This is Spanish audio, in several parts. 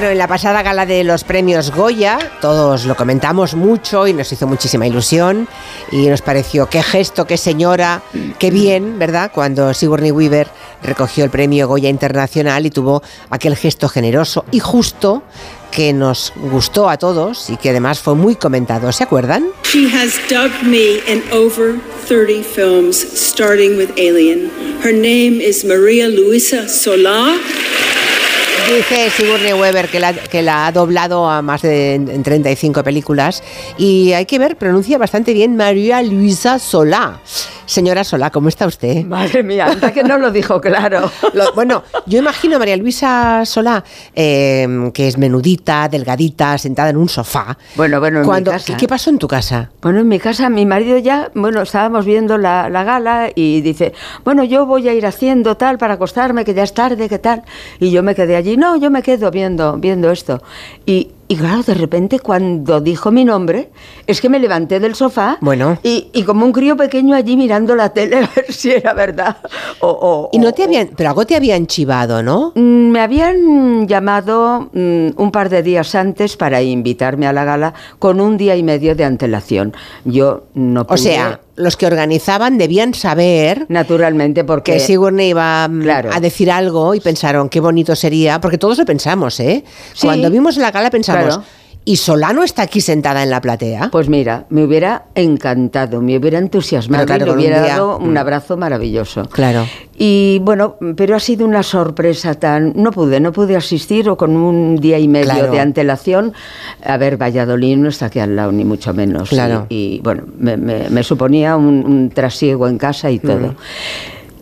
Bueno, en la pasada gala de los premios Goya, todos lo comentamos mucho y nos hizo muchísima ilusión y nos pareció qué gesto, qué señora, qué bien, ¿verdad? Cuando Sigourney Weaver recogió el premio Goya Internacional y tuvo aquel gesto generoso y justo que nos gustó a todos y que además fue muy comentado. ¿Se acuerdan? She has dubbed me in over 30 films, starting with Alien. Her name is Maria Luisa Solá. Dice Sigourney Weaver que la, que la ha doblado a más de en 35 películas y hay que ver, pronuncia bastante bien María Luisa Solá. Señora Solá, ¿cómo está usted? Madre mía, hasta que no lo dijo claro. Lo- bueno, yo imagino a María Luisa Solá, eh, que es menudita, delgadita, sentada en un sofá. Bueno, bueno, en mi Cuando, casa. ¿qué, qué pasó en tu casa? Bueno, en mi casa, mi marido ya, bueno, estábamos viendo la, la gala y dice, bueno, yo voy a ir haciendo tal para acostarme, que ya es tarde, que tal. Y yo me quedé allí, no, yo me quedo viendo, viendo esto. Y, y claro, de repente cuando dijo mi nombre, es que me levanté del sofá Bueno. y, y como un crío pequeño allí mirando la tele a ver si era verdad. O, o- Y no te habían, pero algo te habían chivado, ¿no? Mm, Me habían llamado mm, un par de días antes para invitarme a la gala con un día y medio de antelación. Yo no pude, O sea, los que organizaban debían saber naturalmente porque que Sigourney iba mm, Claro. a decir algo y pensaron qué bonito sería, porque todos lo pensamos, ¿eh? Sí. Cuando vimos la gala pensamos, Claro. ¿Y Solano está aquí sentada en la platea? Pues mira, me hubiera encantado, me hubiera entusiasmado claro, y le un hubiera día, dado un mm. abrazo maravilloso. Claro. Y bueno, pero ha sido una sorpresa tan... No pude, no pude asistir o con un día y medio Claro. de antelación. A ver, Valladolid no está aquí al lado, ni mucho menos. Claro. Y, y, bueno, me, me- me suponía un, un trasiego en casa y Mm.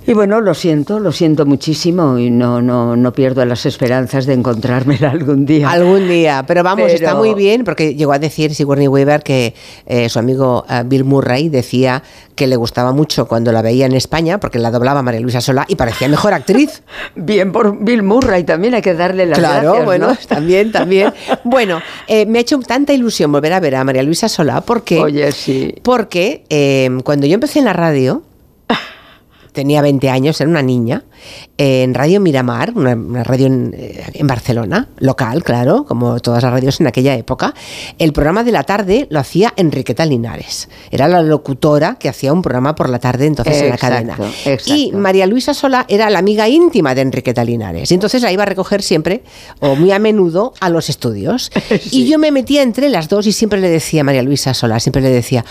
Y bueno, lo siento, lo siento muchísimo y no, no, no pierdo las esperanzas de encontrármela algún día. Algún día, pero vamos, Pero- está muy bien porque llegó a decir Sigourney Weaver que eh, su amigo eh, Bill Murray decía que le gustaba mucho cuando la veía en España porque la doblaba María Luisa Solá y parecía mejor actriz. Bien por Bill Murray, también hay que darle las Claro, gracias, bueno, ¿no? también, también. Bueno, eh, me ha hecho tanta ilusión volver a ver a María Luisa Solá porque, Oye, sí. porque cuando yo empecé en la radio, tenía 20 años, era una niña, en Radio Miramar, una, una radio en, eh, en Barcelona, local, claro, como todas las radios en aquella época, el programa de la tarde lo hacía Enriqueta Linares. Era la locutora que hacía un programa por la tarde entonces en la cadena. exacto. Y María Luisa Sola era la amiga íntima de Enriqueta Linares. Y entonces la iba a recoger siempre, o muy a menudo, a los estudios. Y yo me metía entre las dos y siempre le decía a María Luisa Sola, siempre le decía,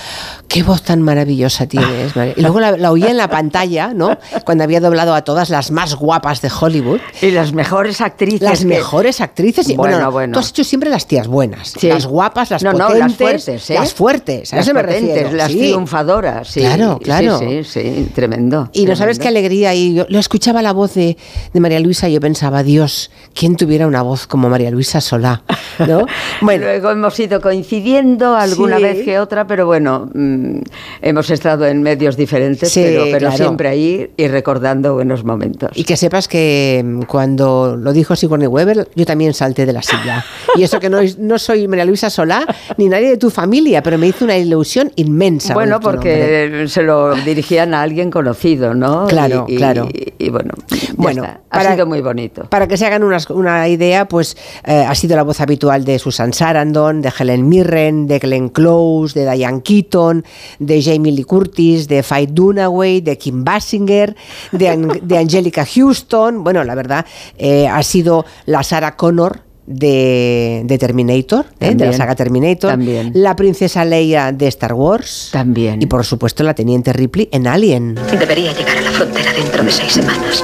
qué voz tan maravillosa tienes. María". Y luego la, la oía en la pantalla, ¿no? Cuando había doblado a todas las más guapas de Hollywood. Y las mejores actrices. Las que- mejores actrices. Y, bueno, Bueno, bueno. tú has hecho siempre las tías buenas. Sí. Las guapas, las No, no, potentes. las fuertes, ¿eh? Las fuertes, a Las eso me potentes, refiero. las sí. triunfadoras. Sí, Claro, claro. Sí, sí, sí, tremendo. Y no sabes qué alegría. Y yo lo escuchaba la voz de, de María Luisa y yo pensaba, Dios, ¿quién tuviera una voz como María Luisa Solá? ¿No? Bueno, Luego hemos ido coincidiendo alguna vez que otra, pero bueno, mm, hemos estado en medios diferentes, Sí, pero, pero claro. siempre ahí y recordando buenos momentos. y que sepas que mm, cuando lo dijo Sigourney Weaver, yo también salté de la silla. Y eso que no, no soy María Luisa Solá ni nadie de tu familia, pero me hizo una ilusión inmensa. Bueno, tu nombre. porque se lo dirigían a alguien conocido, ¿no? Claro, Y- y- claro. Y, bueno, ya Bueno, está. ha sido muy bonito. Para que se hagan unas- una idea, pues eh, ha sido la voz habitual de Susan Sarandon, de Helen Mirren, de Glenn Close, de Diane Keaton, de Jamie Lee Curtis, de Faye Dunaway, de Kim Basinger, de, An- de Angelica Houston. Bueno, la verdad, eh, ha sido la Sarah Connor. De, de Terminator, ¿eh? de la También. saga Terminator, También. la princesa Leia de Star Wars, También. y por supuesto la teniente Ripley en Alien. Debería llegar a la frontera dentro de seis semanas.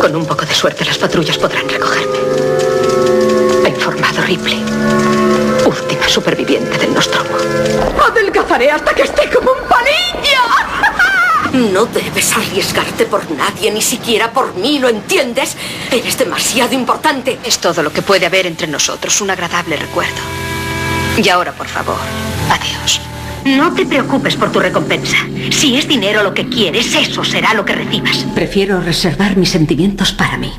Con un poco de suerte las patrullas podrán recogerme. Ha informado Ripley, última superviviente del Nostromo. Adelgazaré hasta que esté como un palillo. No debes arriesgarte por nadie, ni siquiera por mí, ¿lo entiendes? Eres demasiado importante. Es todo lo que puede haber entre nosotros, un agradable recuerdo. Y ahora, por favor, adiós. No te preocupes por tu recompensa. Si es dinero lo que quieres, eso será lo que recibas. Prefiero reservar mis sentimientos para mí.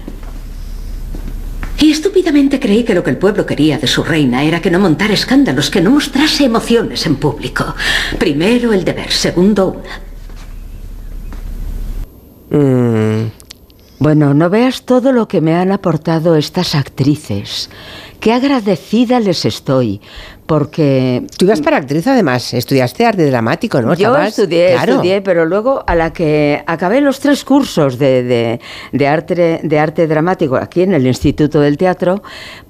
Y estúpidamente creí que lo que el pueblo quería de su reina era que no montara escándalos, que no mostrase emociones en público. Primero el deber, segundo una. Mm. Bueno, no veas todo lo que me han aportado estas actrices. Qué agradecida les estoy, porque... Tú ibas para actriz además, estudiaste arte dramático, ¿no? Yo estudié, claro. estudié, pero luego a la que acabé los tres cursos de, de- de arte, de arte dramático aquí en el Instituto del Teatro,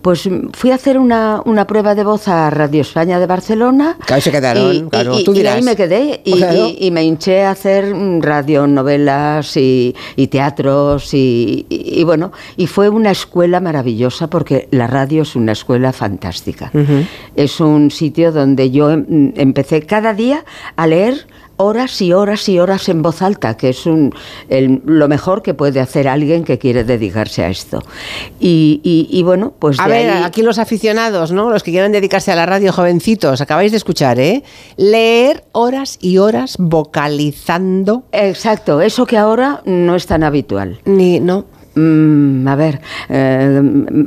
pues mm, fui a hacer una, una prueba de voz a Radio España de Barcelona. Claro, se quedaron, y, claro, y- tú y dirás. ahí me quedé y, Claro. y- y me hinché a hacer mm, radionovelas y, y teatros y, bueno, y fue una escuela maravillosa porque la radio es una escuela fantástica. Es un sitio donde yo em- empecé cada día a leer horas y horas y horas en voz alta, que es un, el- lo mejor que puede hacer alguien que quiere dedicarse a esto. Y, y- y bueno, pues A ver, ahí- aquí los aficionados, ¿no? Los que quieran dedicarse a la radio, jovencitos, acabáis de escuchar, ¿eh? Leer horas y horas vocalizando. Exacto, eso que ahora no es tan habitual. Ni, no. Mm, a ver, eh,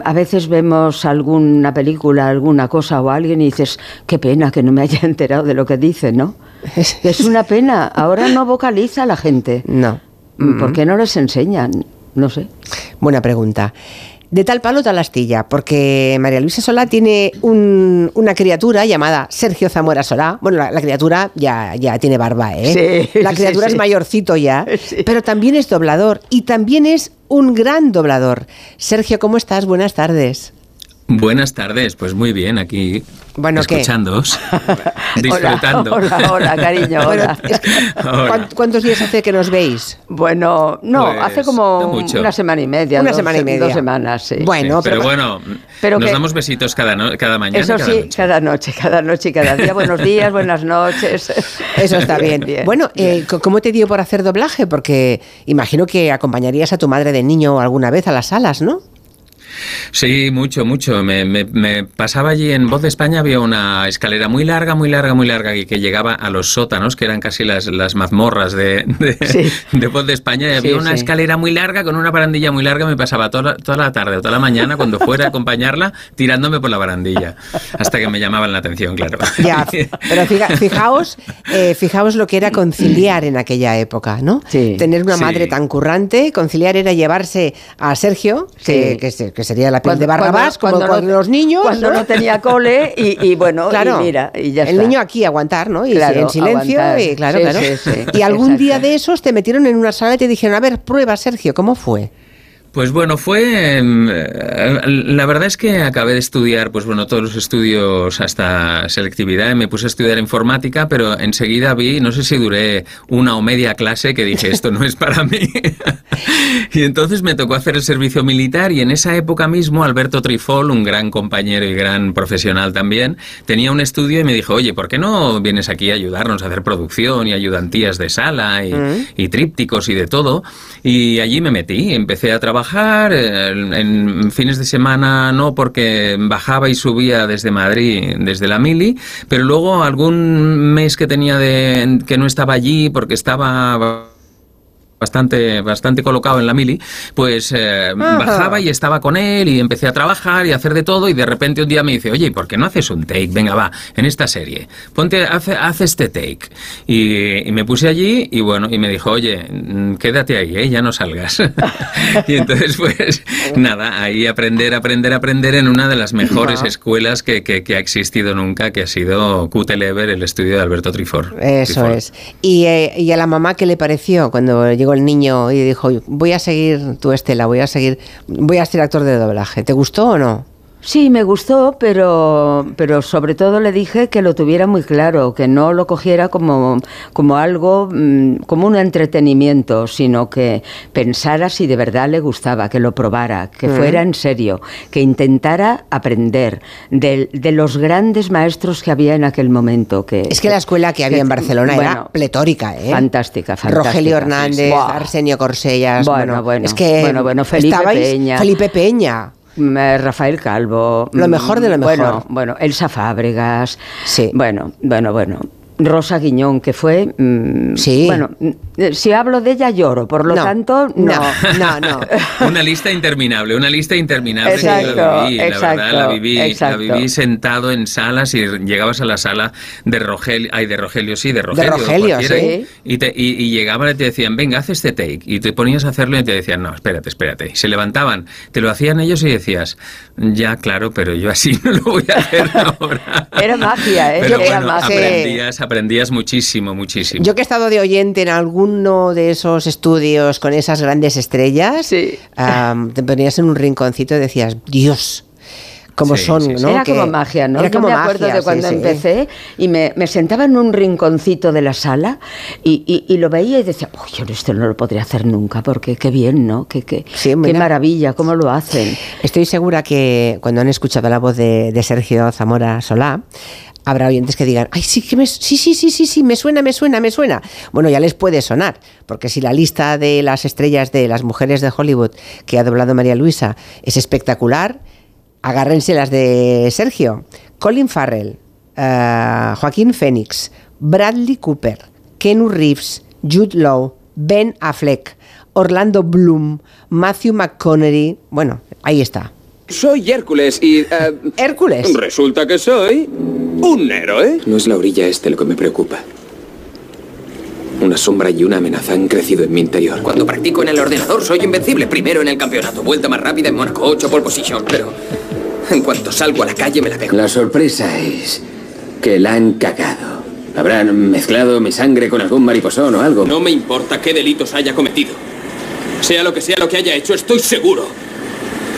a veces vemos alguna película, alguna cosa o alguien y dices, qué pena que no me haya enterado de lo que dice, ¿no? Es una pena, ahora no vocaliza la gente. No. Mm, ¿Por qué no les enseñan? No sé. Buena pregunta. De tal palo, tal astilla, porque María Luisa Solá tiene un- una criatura llamada Sergio Zamora Solá. Bueno, la, la criatura ya, ya tiene barba, ¿eh? Sí, la criatura sí. es mayorcito ya, Sí. pero también es doblador y también es un gran doblador. Sergio, ¿cómo estás? Buenas tardes. Buenas tardes, pues muy bien, aquí Bueno, ¿qué? escuchándoos, disfrutando. Hola, hola, hola, cariño, Bueno, hola. es que, Hola. ¿cuán- ¿Cuántos días hace que nos veis? Bueno, no, Pues, hace como no una semana y media. Una dos- semana y media. Dos semanas, sí. Bueno, pero, pero- bueno, pero nos que- damos besitos cada, no- cada mañana. Eso cada sí, noche. cada noche, cada noche y cada día. Buenos días, buenas noches. Eso está bien. bueno, eh, ¿cómo te dio por hacer doblaje? Porque imagino que acompañarías a tu madre de niño alguna vez a las salas, ¿no? Sí, mucho, mucho. Me, me- me pasaba allí en Voz de España, había una escalera muy larga, muy larga, muy larga, y que llegaba a los sótanos, que eran casi las, las mazmorras de, de, Sí. de Voz de España, y Sí, había una sí. escalera muy larga con una barandilla muy larga, me pasaba toda la, toda la tarde o toda la mañana, cuando fuera a acompañarla, tirándome por la barandilla, hasta que me llamaban la atención, claro. Ya, pero fija- fijaos, eh, fijaos lo que era conciliar en aquella época, ¿no? Sí. Tener una Sí. madre tan currante, conciliar era llevarse a Sergio, que, Sí. que se- que sería la piel Cuando- de Barrabás, cuando- como cuando no- los niños. Cuando no tenía cole y, y bueno, Claro, y mira, y ya el niño aquí aguantar, ¿no? Y Claro, en silencio, y claro, Sí, claro. sí, sí, y algún día de esos te metieron en una sala y te dijeron, a ver, prueba, Sergio, ¿cómo fue? Pues bueno, fue. em, eh, La verdad es que acabé de estudiar, pues bueno, todos los estudios hasta selectividad y me puse a estudiar informática, pero enseguida vi, no sé si duré una o media clase, que dije, esto no es para mí. y entonces me tocó hacer el servicio militar y en esa época mismo Alberto Trifol, un gran compañero y gran profesional también, tenía un estudio y me dijo, oye, ¿por qué no vienes aquí a ayudarnos a hacer producción y ayudantías de sala y, y trípticos y de todo? Y allí me metí, empecé a trabajar, eh, en fines de semana no, porque bajaba y subía desde Madrid, desde la mili, pero luego algún mes que tenía de, que no estaba allí porque estaba bastante, bastante colocado en la mili, pues eh, bajaba y estaba con él y empecé a trabajar y a hacer de todo y de repente un día me dice, oye, ¿y por qué no haces un take? Venga, va, en esta serie, ponte, haz, haz este take. Y, y me puse allí y bueno, y me dijo, oye, mm, quédate ahí, ¿eh? ya no salgas. y entonces pues nada, ahí aprender, aprender, aprender en una de las mejores escuelas que, que- que ha existido nunca, que ha sido QTLever, el estudio de Alberto Trifor. Eso Trifol. es. Y, eh, y a la mamá, ¿qué le pareció cuando llegó el niño y dijo, voy a seguir tu Estela, voy a seguir, voy a ser actor de doblaje? ¿Te gustó o no? Sí, me gustó, pero, pero sobre todo le dije que lo tuviera muy claro, que no lo cogiera como, como algo, mm, como un entretenimiento, sino que pensara si de verdad le gustaba, que lo probara, que fuera en serio, que intentara aprender de, de los grandes maestros que había en aquel momento. Que, Es que la escuela que había en Barcelona era bueno, pletórica, ¿eh? Fantástica, fantástica. Rogelio Hernández. Arsenio Corsellas. Bueno, bueno, es que bueno, bueno, Felipe Peña. Felipe Peña. Mm, eh, Rafael Calvo. Lo mm, mejor de lo mejor. Bueno, bueno, Elsa Fábregas. Sí. Bueno, bueno, bueno. Rosa Guiñón, que fue. mm, Sí. Bueno, mm, si hablo de ella lloro, por lo No, tanto, no. no, no, no. Una lista interminable, una lista interminable. que yo Exacto, la viví, la exacto, verdad, la viví, la exacto. viví sentado en salas y llegabas a la sala de Rogelio, ay, de Rogelio, sí, de Rogelio. Rogelio, cualquiera, sí. Y, te- y- y llegaban y te decían, venga, haz este take. Y te ponías a hacerlo y te decían, no, espérate, espérate. Y se levantaban, te lo hacían ellos y decías, ya, claro, pero yo así no lo voy a hacer ahora. Era magia, ¿eh? Pero Era bueno, magia. aprendías, aprendías muchísimo, muchísimo. Yo que he estado de oyente en alguno de esos estudios con esas grandes estrellas, Sí. am, te ponías en un rinconcito y decías, Dios, cómo Sí, son, sí, sí. ¿no? Era Que- como magia, ¿no? Era Yo como me acuerdo magia, de cuando sí. empecé y me, me sentaba en un rinconcito de la sala y, y- y lo veía y decía, uy, yo esto no lo podría hacer nunca, porque qué bien, ¿no? Qué, qué, Sí, qué maravilla, cómo lo hacen. Estoy segura que cuando han escuchado la voz de, de Sergio Zamora Solá, habrá oyentes que digan, ay, sí, que me, sí, sí, sí, sí, sí, me suena, me suena, me suena. Bueno, ya les puede sonar, porque si la lista de las estrellas de las mujeres de Hollywood que ha doblado María Luisa es espectacular, agárrense las de Sergio. Colin Farrell, eh, Joaquín Phoenix, Bradley Cooper, Kenu Reeves, Jude Law, Ben Affleck, Orlando Bloom, Matthew McConaughey. Bueno, ahí está. Soy Hércules y... eh, Hércules. resulta que soy un héroe. No es la orilla este lo que me preocupa. Una sombra y una amenaza han crecido en mi interior. Cuando practico en el ordenador soy invencible. Primero en el campeonato, vuelta más rápida en Mónaco, 8 pole position. Pero en cuanto salgo a la calle me la pego. La sorpresa es que la han cagado. Habrán mezclado mi sangre con algún mariposón o algo. No me importa qué delitos haya cometido. Sea lo que sea lo que haya hecho, estoy seguro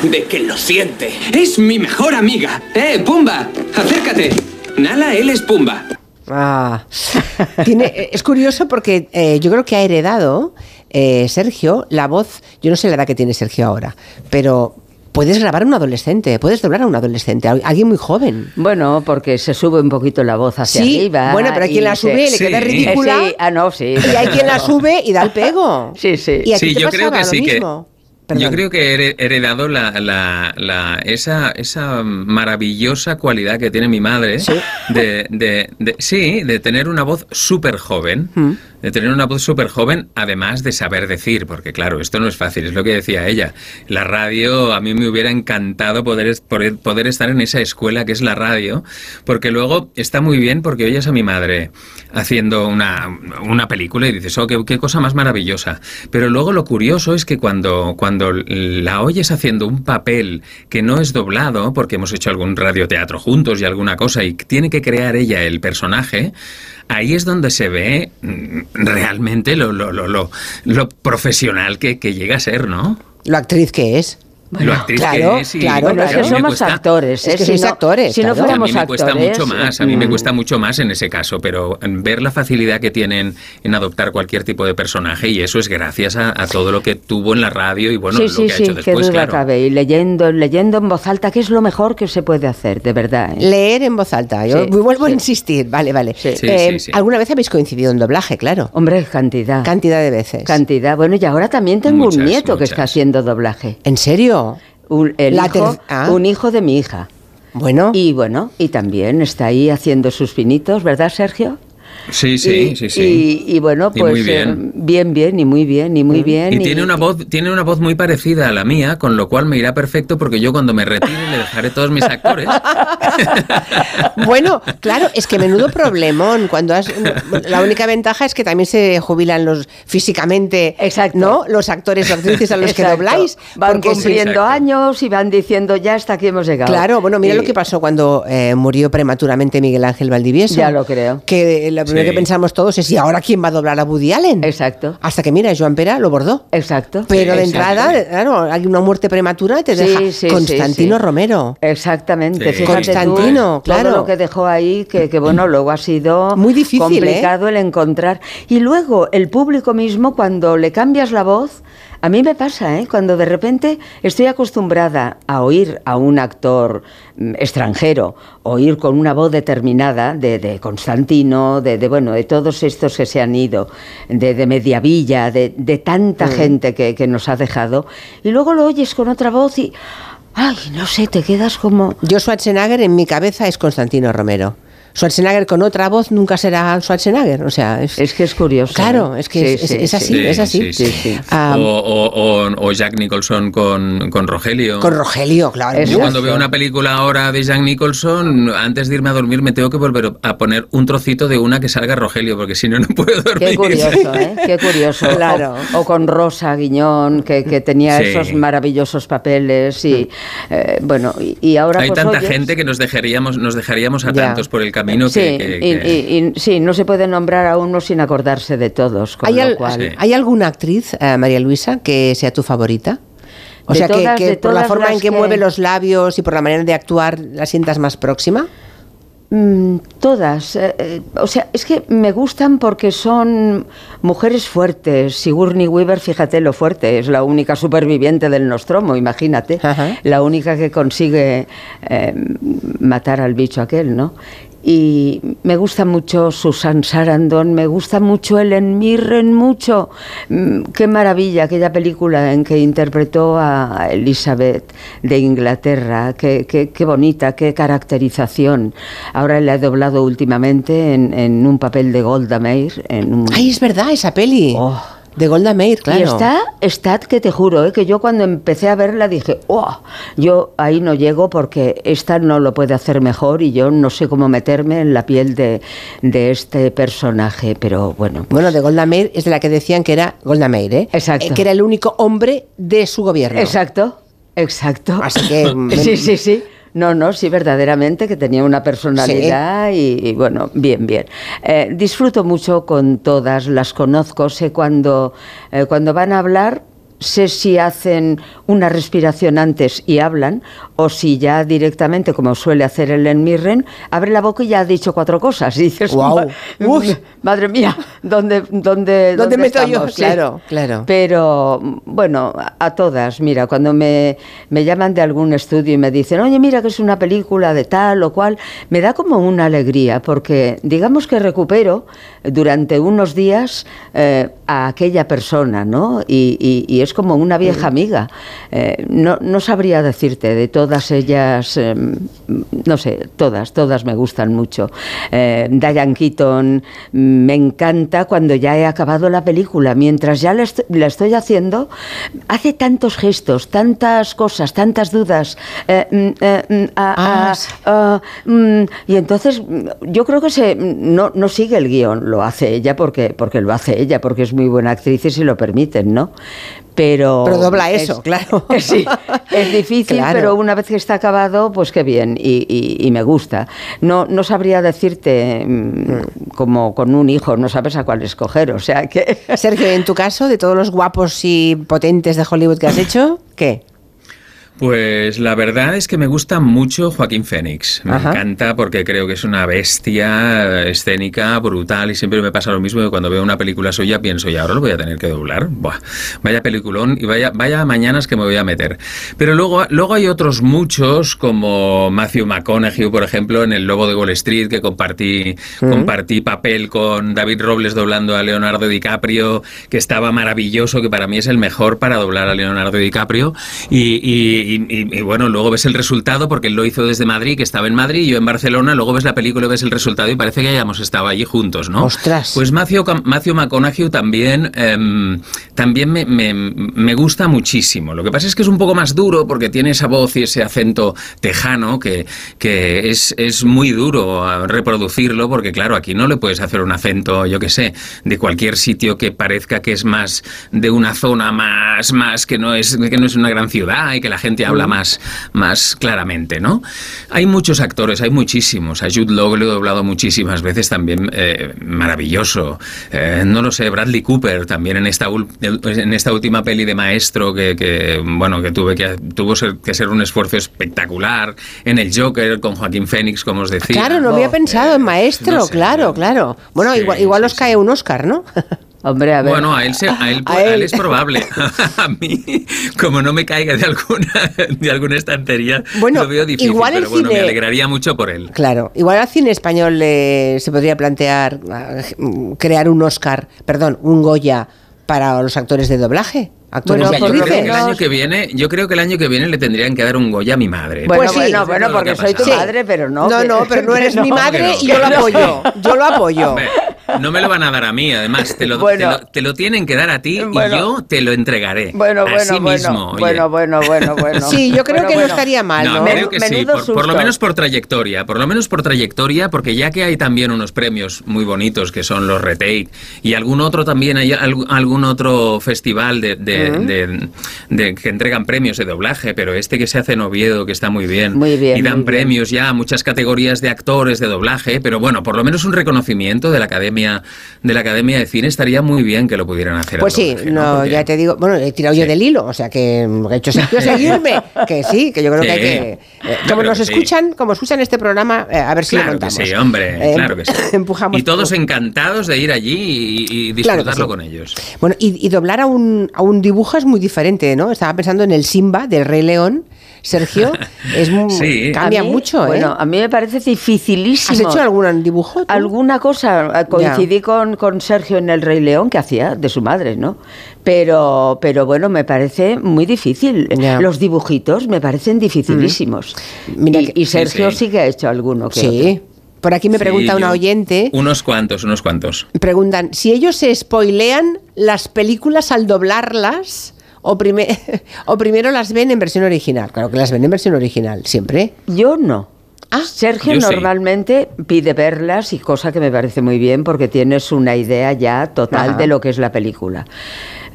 de que lo siente. Es mi mejor amiga. ¡Eh, Pumba! ¡Acércate! Nala, él es Pumba. Ah, tiene, es curioso porque eh, yo creo que ha heredado eh, Sergio la voz. Yo no sé la edad que tiene Sergio ahora, pero puedes grabar a un adolescente, puedes doblar a un adolescente, a alguien muy joven. Bueno, porque se sube un poquito la voz hacia Sí, arriba. bueno, pero hay quien la sube y le queda Sí. ridícula. Eh, sí, ah, no, sí. Y hay quien la sube y da el pego. Sí, sí. Y a Sí, te yo creo pasaba que lo sí que- mismo. Yo Perdón. creo que he heredado la, la- la- esa, esa maravillosa cualidad que tiene mi madre de, de- de- sí, de tener una voz súper joven, Mm. de tener una voz súper joven, además de saber decir, porque claro, esto no es fácil, es lo que decía ella. La radio, a mí me hubiera encantado poder, poder estar en esa escuela que es la radio, porque luego está muy bien porque oyes a mi madre haciendo una, una película y dices, oh, qué, qué cosa más maravillosa. Pero luego lo curioso es que cuando, cuando la oyes haciendo un papel que no es doblado, porque hemos hecho algún radioteatro juntos y alguna cosa, y tiene que crear ella el personaje, ahí es donde se ve mm, realmente lo, lo, lo, lo, lo profesional que, que llega a ser, ¿no? Lo actriz que es. Lo actriz claro, que es y claro, Bueno, que me somos cuesta- actores. Es ¿eh? que Si sois no- actores, Si no claro. a mí fuéramos me cuesta actores, mucho más, a mí me mm, cuesta mucho más en ese caso, pero ver la facilidad que tienen en adoptar cualquier tipo de personaje y eso es gracias a, a todo lo que tuvo en la radio y bueno, sí, lo sí, que ha sí, hecho qué después, duda claro. cabe. Y leyendo, leyendo en voz alta, que es lo mejor que se puede hacer, de verdad. ¿eh? Leer en voz alta. Yo Sí, vuelvo a insistir. Vale, vale. Sí. Sí, Eh, sí, sí. ¿Alguna vez habéis coincidido en doblaje? Claro. Hombre, cantidad. Cantidad de veces. Cantidad. Bueno, y ahora también tengo Muchas, un nieto que muchas. está haciendo doblaje. ¿En serio? Un, el La hijo, ah. un hijo de mi hija. Bueno. Y bueno, y también está ahí haciendo sus pinitos, ¿verdad, Sergio? Sí, sí, y, sí, sí. Y, y bueno, Y pues muy eh, bien. bien, bien, y muy bien, y muy bien. Y tiene una voz, tiene una voz muy parecida a la mía, con lo cual me irá perfecto porque yo cuando me retire le dejaré todos mis actores. Bueno, claro, es que menudo problemón. Cuando has, la única ventaja es que también se jubilan los físicamente, Exacto. ¿no? Los actores o actrices a los que dobláis. Van cumpliendo años y van diciendo, ya hasta aquí hemos llegado. Claro, bueno, mira Y- lo que pasó cuando eh, murió prematuramente Miguel Ángel Valdivieso. Ya lo creo. Que primero Sí. que pensamos todos es, ¿y ahora quién va a doblar a Woody Allen? Exacto. Hasta que, mira, Joan Pera lo bordó. Exacto. Pero de entrada, claro, hay una muerte prematura y te Sí, deja sí, sí, Constantino sí. Romero. Exactamente, Constantino, tú, claro. todo lo que dejó ahí, que, que, bueno, luego ha sido Muy difícil, ¿eh? complicado el encontrar. Y luego el público mismo, cuando le cambias la voz, a mí me pasa, ¿eh? cuando de repente estoy acostumbrada a oír a un actor mm, extranjero, oír con una voz determinada de, de Constantino, de, de, bueno, de todos estos que se han ido, de, de Mediavilla, de, de tanta gente que, que nos ha dejado, y luego lo oyes con otra voz y, ay, no sé, te quedas como... Joe Schwarzenegger en mi cabeza es Constantino Romero. Schwarzenegger con otra voz nunca será Schwarzenegger. O sea, es, Es que es curioso. claro, ¿eh? es que Sí, es, sí, es sí. así, es así. Sí, sí. Ah, o, o- o- o Jack Nicholson con, con Rogelio. Con Rogelio, claro. Yo cuando veo una película ahora de Jack Nicholson, antes de irme a dormir me tengo que volver a poner un trocito de una que salga Rogelio, porque si no, no puedo dormir. Qué curioso, ¿eh? Qué curioso. Claro. O, o con Rosa Guiñón, que, que tenía Sí. esos maravillosos papeles y, eh, bueno, y, y ahora Hay pues, tanta oyes- gente que nos dejaríamos, nos dejaríamos a Ya. tantos por el camino Sí, que, que- y- que- y- y- sí, no se puede nombrar a uno sin acordarse de todos, con ¿Hay, lo al- cual... Sí. ¿Hay alguna actriz, eh, María Luisa, que sea tu favorita? O De sea, que- todas- que, de por la forma en que, que- mueve los labios y por la manera de actuar la sientas más próxima. Mm, Todas. eh, eh, o sea, es que me gustan porque son mujeres fuertes. Sigourney Weaver, fíjate lo fuerte, es la única superviviente del Nostromo, imagínate. Ajá. La única que consigue eh, matar al bicho aquel, ¿no? Y me gusta mucho Susan Sarandon, me gusta mucho Ellen Mirren, mucho. Mm, Qué maravilla aquella película en que interpretó a Elizabeth de Inglaterra, qué, qué- qué bonita, qué caracterización. Ahora la he doblado últimamente en, en un papel de Golda Meir. En un... Ay, es verdad, esa peli. Oh. De Golda Meir, claro. Y está, está que te juro, ¿eh? que yo cuando empecé a verla dije, oh, yo ahí no llego porque esta no lo puede hacer mejor y yo no sé cómo meterme en la piel de, de este personaje, pero bueno. Bueno, de Golda Meir es de la que decían que era Golda Meir, ¿eh? Exacto. Eh, Que era el único hombre de su gobierno. Exacto, exacto. Así que, mm, sí, sí, sí. No, no, sí, verdaderamente que tenía una personalidad y, y, bueno, bien, bien. Eh, disfruto mucho con todas, las conozco, sé cuando, eh, cuando van a hablar, sé si hacen una respiración antes y hablan, o si ya directamente, como suele hacer Ellen Mirren, abre la boca y ya ha dicho cuatro cosas. Y dices. "Ma- Uy. madre mía, ¿dónde, dónde, ¿Dónde yo? estamos?". Sí. Claro, claro. Pero bueno, a, a todas, mira, cuando me, me llaman de algún estudio y me dicen, oye, mira que es una película de tal o cual, me da como una alegría, porque digamos que recupero durante unos días eh, a aquella persona, ¿no? Y, y- y es como una vieja amiga. Eh, no, no sabría decirte de todas ellas, eh, no sé, todas, todas me gustan mucho. Eh, Diane Keaton mm, me encanta cuando ya he acabado la película. Mientras ya la, est- la estoy haciendo, hace tantos gestos, tantas cosas, tantas dudas. mm, mm, mm, y entonces mm, yo creo que se, no, no sigue el guion, lo hace ella porque, porque lo hace ella, porque es muy buena actriz y se lo permiten, ¿no? Pero, Pero dobla eso, claro. Sí, es difícil, Claro. pero una vez que está acabado, pues qué bien, y, y- y me gusta. No, no sabría decirte mm, como con un hijo, no sabes a cuál escoger, o sea que... Sergio, en tu caso, de todos los guapos y potentes de Hollywood que has hecho, ¿qué? Pues la verdad es que me gusta mucho Joaquín Fénix. Me Ajá. encanta porque creo que es una bestia escénica, brutal, y siempre me pasa lo mismo que cuando veo una película suya pienso, y ahora lo voy a tener que doblar. Buah, vaya peliculón y vaya, vaya mañanas que me voy a meter. Pero luego, luego hay otros muchos, como Matthew McConaughey, por ejemplo, en El Lobo de Wall Street, que compartí, compartí papel con David Robles doblando a Leonardo DiCaprio, que estaba maravilloso, que para mí es el mejor para doblar a Leonardo DiCaprio. Y, y- y- y- y bueno, luego ves el resultado, porque él lo hizo desde Madrid, que estaba en Madrid, y yo en Barcelona, luego ves la película y ves el resultado y parece que hayamos estado allí juntos, ¿no? Ostras. Pues Matthew, Matthew McConaughey también, em, también me, me- me gusta muchísimo. Lo que pasa es que es un poco más duro porque tiene esa voz y ese acento tejano que, que es, es muy duro reproducirlo porque claro, aquí no le puedes hacer un acento, yo qué sé, de cualquier sitio que parezca que es más de una zona más, más que no es, que no es una gran ciudad y que la gente habla más, más claramente, ¿no? Hay muchos actores, hay muchísimos. A Jude Law lo he doblado muchísimas veces también, eh, maravilloso. Eh, no lo sé, Bradley Cooper también en esta, ul- en esta última peli de maestro que, que, bueno, que tuve que, tuvo ser- que ser un esfuerzo espectacular. En el Joker con Joaquín Phoenix, como os decía. Claro, no había pensado en maestro, no sé, claro, claro. Bueno, Sí, igual, igual sí, os sí. cae un Oscar, ¿no? Hombre, a ver. Bueno, a él, se- a, él, A a él es probable. a mí, como no me caiga de alguna, de alguna estantería, Bueno, lo veo difícil. igual el pero bueno, cine- me alegraría mucho por él. Claro, igual al cine español eh, se podría plantear ah, crear un Oscar, perdón, un Goya para los actores de doblaje. Actores Bueno, de yo creo que el año que viene, yo creo que el año que viene le tendrían que dar un Goya a mi madre. Bueno, Pues sí. bueno, bueno, porque soy tu madre, pero no. No, no, pero no eres mi madre no, y yo lo apoyo. Yo lo apoyo. Hombre, no me lo van a dar a mí, además, te lo, Bueno. te lo, te lo tienen que dar a ti Bueno. y yo te lo entregaré. Bueno, bueno, Así bueno, mismo, bueno, bueno, bueno, bueno. Sí, yo creo Bueno, que no estaría mal, No, ¿no? creo que sí, por, por lo menos por trayectoria, por lo menos por trayectoria, porque ya que hay también unos premios muy bonitos que son los Retake y algún otro también, hay algún, otro festival de, de- de- de- que entregan premios de doblaje, pero este que se hace en Oviedo, que está muy bien, Muy bien, y dan bien. premios ya a muchas categorías de actores de doblaje, pero bueno, por lo menos un reconocimiento de la Academia de la Academia de Cine estaría muy bien que lo pudieran hacer. Pues sí, doblaje, no, Porque- ya te digo, bueno, he tirado yo del hilo, o sea que he hecho Sergio seguirme, que sí, que yo creo Sí. que hay que, eh, como nos escuchan, como escuchan este programa, eh, a ver si lo Claro que contamos. sí, hombre, Eh, claro que sí. Empujamos. Y todos encantados de ir allí y, disfrutarlo con ellos. Bueno, y, y doblar a un, a un dibujo es muy diferente, ¿no? Estaba pensando en el Simba del Rey León, Sergio, es muy, Sí. cambia mí, mucho, ¿eh? Bueno, a mí me parece dificilísimo. ¿Has hecho algún dibujo? tú? Alguna cosa, eh, coincidí con, con Sergio en El Rey León que hacía de su madre, ¿no? Pero, pero bueno, me parece muy difícil. Los dibujitos me parecen dificilísimos. Mira y, Sergio sí. sí, que ha hecho alguno que Sí. Por aquí me Sí, pregunta una yo- oyente. Unos cuantos, unos cuantos. Preguntan, si ellos se spoilean las películas al doblarlas o, prime- o primero las ven en versión original. Claro que las ven en versión original, siempre. Yo no. Ah, Sergio sí. normalmente pide verlas y cosa que me parece muy bien porque tienes una idea ya total Ajá. de lo que es la película.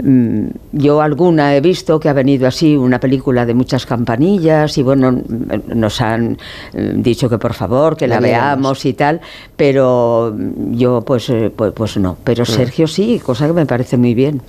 Mm, Yo alguna he visto que ha venido así una película de muchas campanillas y bueno, mm, nos han eh, dicho que por favor que La veamos y tal, pero mm, yo pues, eh, pues, pues no. Pero Sergio sí, cosa que me parece muy bien.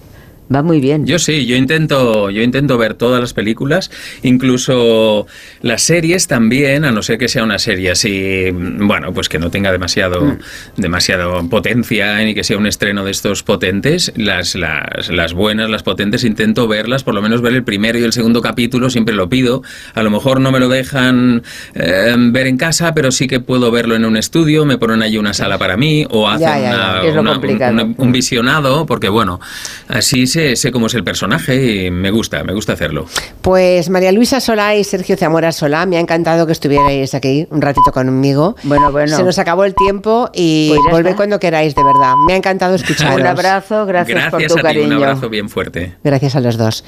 Va muy bien. Yo sí, yo intento, yo intento ver todas las películas, incluso las series también, a no ser que sea una serie así, bueno, pues que no tenga demasiado, Mm. demasiado potencia ni que sea un estreno de estos potentes, las, las, las buenas, las potentes, intento verlas, por lo menos ver el primero y el segundo capítulo, siempre lo pido. A lo mejor no me lo dejan eh, ver en casa, pero sí que puedo verlo en un estudio, me ponen allí una sala para mí o hacen Ya, ya, una- una- un- una- un visionado, porque bueno, así sé, sé cómo es el personaje y me gusta, me gusta hacerlo. Pues María Luisa Solá y Sergio Zamora Solá, me ha encantado que estuvierais aquí un ratito conmigo. Bueno, bueno. Se nos acabó el tiempo y Pues cuando queráis, de verdad. Me ha encantado escucharos. Un abrazo, gracias, por tu a ti, cariño. un abrazo bien fuerte. Gracias a los dos.